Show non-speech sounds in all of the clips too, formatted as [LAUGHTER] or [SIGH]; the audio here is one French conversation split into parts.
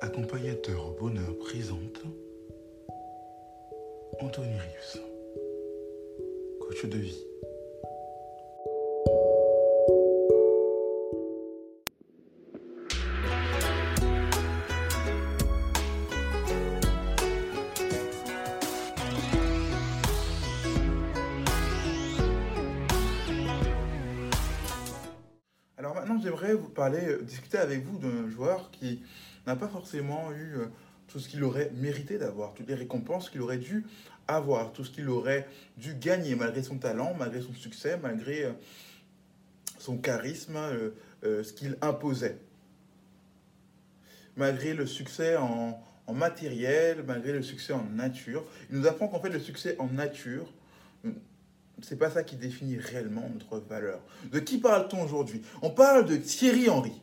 Accompagnateur bonheur présente Anthony Rius, coach de vie. Alors maintenant, j'aimerais vous parler, euh, discuter avec vous d'un joueur qui n'a pas forcément eu euh, tout ce qu'il aurait mérité d'avoir, toutes les récompenses qu'il aurait dû avoir, tout ce qu'il aurait dû gagner malgré son talent, malgré son succès, malgré euh, son charisme, euh, ce qu'il imposait. Malgré le succès en, en matériel, malgré le succès en nature. Il nous apprend qu'en fait le succès en nature, c'est pas ça qui définit réellement notre valeur. De qui parle-t-on aujourd'hui? On parle de Thierry Henry.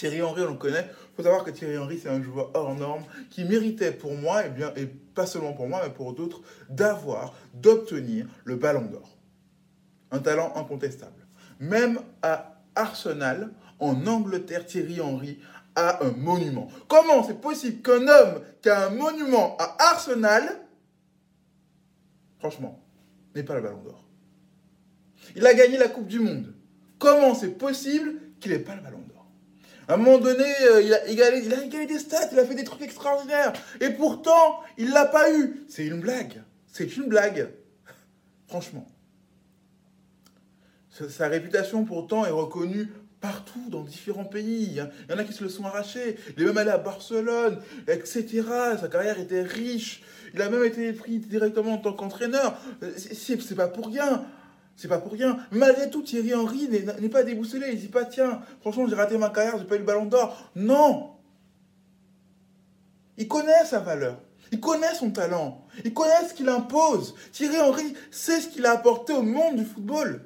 Thierry Henry, on le connaît. Il faut savoir que Thierry Henry, c'est un joueur hors norme qui méritait pour moi, et, bien, et pas seulement pour moi, mais pour d'autres, d'avoir, d'obtenir le ballon d'or. Un talent incontestable. Même à Arsenal, en Angleterre, Thierry Henry a un monument. Comment c'est possible qu'un homme qui a un monument à Arsenal, franchement, n'ait pas le ballon d'or? Il a gagné la Coupe du Monde. Comment c'est possible qu'il n'ait pas le ballon d'or? À un moment donné, euh, il, a égalé, des stats, il a fait des trucs extraordinaires. Et pourtant, il l'a pas eu. C'est une blague. C'est une blague. [LAUGHS] Franchement. Sa, réputation, pourtant, est reconnue partout dans différents pays. Il y en a qui se le sont arrachés. Il est même allé à Barcelone, etc. Sa carrière était riche. Il a même été pris directement en tant qu'entraîneur. C'est c'est pas pour rien. C'est pas pour rien. Malgré tout, Thierry Henry n'est pas déboussolé. Il dit pas, tiens, franchement, j'ai raté ma carrière, j'ai pas eu le ballon d'or. Non Il connaît sa valeur. Il connaît son talent. Il connaît ce qu'il impose. Thierry Henry sait ce qu'il a apporté au monde du football.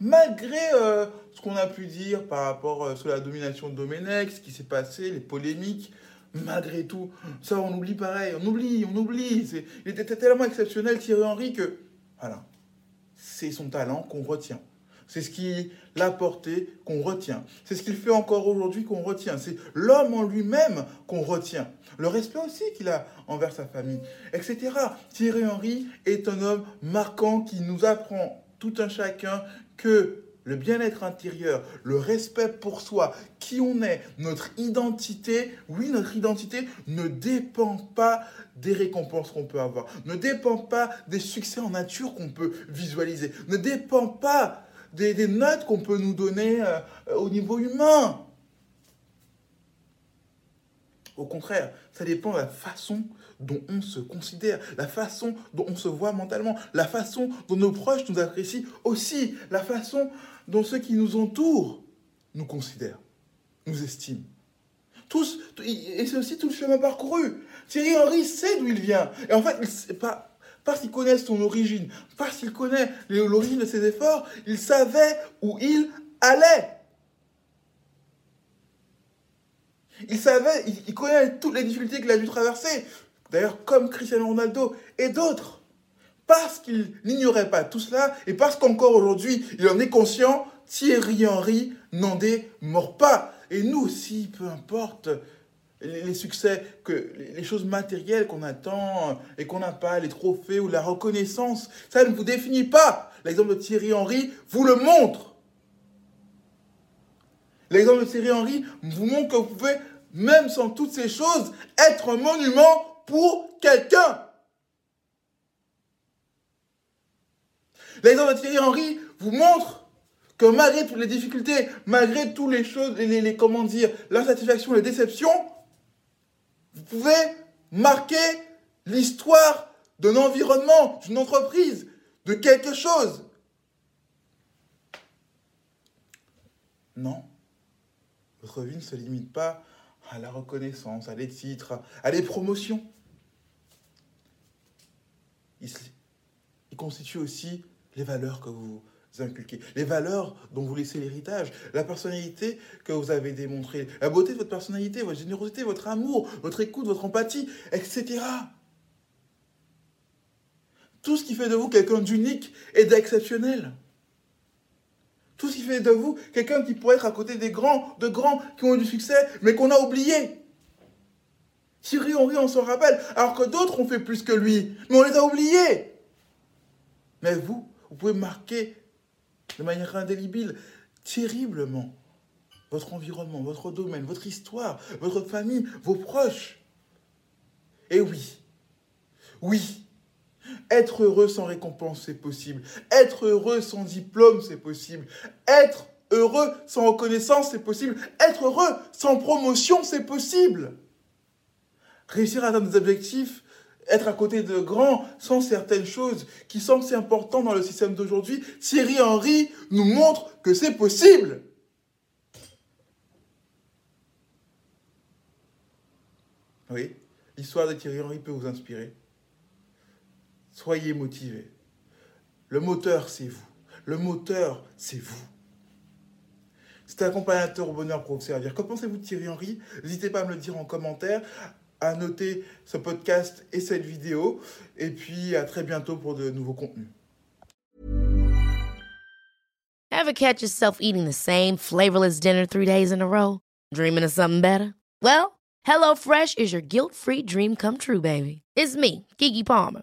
Malgré euh, ce qu'on a pu dire par rapport euh, sur la domination de Domenech, ce qui s'est passé, les polémiques, malgré tout, ça on oublie pareil, on oublie, on oublie. Il était tellement exceptionnel Thierry Henry que, voilà, c'est son talent qu'on retient. C'est ce qu'il a apporté qu'on retient. C'est ce qu'il fait encore aujourd'hui qu'on retient. C'est l'homme en lui-même qu'on retient. Le respect aussi qu'il a envers sa famille, etc. Thierry Henry est un homme marquant qui nous apprend tout un chacun que le bien-être intérieur, le respect pour soi, qui on est, notre identité, oui, notre identité ne dépend pas des récompenses qu'on peut avoir, ne dépend pas des succès en nature qu'on peut visualiser, ne dépend pas des, notes qu'on peut nous donner euh, au niveau humain. Au contraire, ça dépend de la façon dont on se considère, la façon dont on se voit mentalement, la façon dont nos proches nous apprécient aussi, la façon dont ceux qui nous entourent nous considèrent, nous estiment. Tous, et c'est aussi tout le chemin parcouru. Thierry Henry sait d'où il vient. Et en fait, il sait pas, parce qu'il connaît son origine, parce qu'il connaît l'origine de ses efforts, il savait où il allait. Il savait, il, connaît toutes les difficultés qu'il a dû traverser. D'ailleurs, comme Cristiano Ronaldo et d'autres. Parce qu'il n'ignorait pas tout cela et parce qu'encore aujourd'hui, il en est conscient, Thierry Henry n'en démord pas. Et nous aussi, peu importe les succès, les choses matérielles qu'on attend et qu'on n'a pas, les trophées ou la reconnaissance, ça ne vous définit pas. L'exemple de Thierry Henry vous le montre. L'exemple de Thierry Henry vous montre que vous pouvez, même sans toutes ces choses, être un monument pour quelqu'un. L'exemple de Thierry Henry vous montre que malgré toutes les difficultés, malgré toutes les choses, les, comment dire, l'insatisfaction, les déceptions, vous pouvez marquer l'histoire d'un environnement, d'une entreprise, de quelque chose. Non. Votre vie ne se limite pas à la reconnaissance, à des titres, à des promotions. Il, constitue aussi les valeurs que vous inculquez, les valeurs dont vous laissez l'héritage, la personnalité que vous avez démontrée, la beauté de votre personnalité, votre générosité, votre amour, votre écoute, votre empathie, etc. Tout ce qui fait de vous quelqu'un d'unique et d'exceptionnel. Tout ce qui fait de vous quelqu'un qui pourrait être à côté des grands, de grands qui ont eu du succès, mais qu'on a oublié. Thierry Henry, on s'en rappelle, alors que d'autres ont fait plus que lui, mais on les a oubliés. Mais vous, vous pouvez marquer de manière indélébile, terriblement, votre environnement, votre domaine, votre histoire, votre famille, vos proches. Et oui, oui, être heureux sans récompense, c'est possible. Être heureux sans diplôme, c'est possible. Être heureux sans reconnaissance, c'est possible. Être heureux sans promotion, c'est possible. Réussir à atteindre des objectifs, être à côté de grands sans certaines choses qui semblent si importantes dans le système d'aujourd'hui, Thierry Henry nous montre que c'est possible. Oui, l'histoire de Thierry Henry peut vous inspirer. Soyez motivés. Le moteur, c'est vous. Le moteur, c'est vous. C'est accompagnateur au bonheur pour vous servir. Que pensez-vous de Thierry Henry? N'hésitez pas à me le dire en commentaire à noter ce podcast et cette vidéo. Et puis à très bientôt pour de nouveaux contenus. Ever catch yourself eating the same flavorless dinner three days in a row? Dreaming of something better? Well, HelloFresh is your guilt-free dream come true, baby. It's me, Kiki Palmer.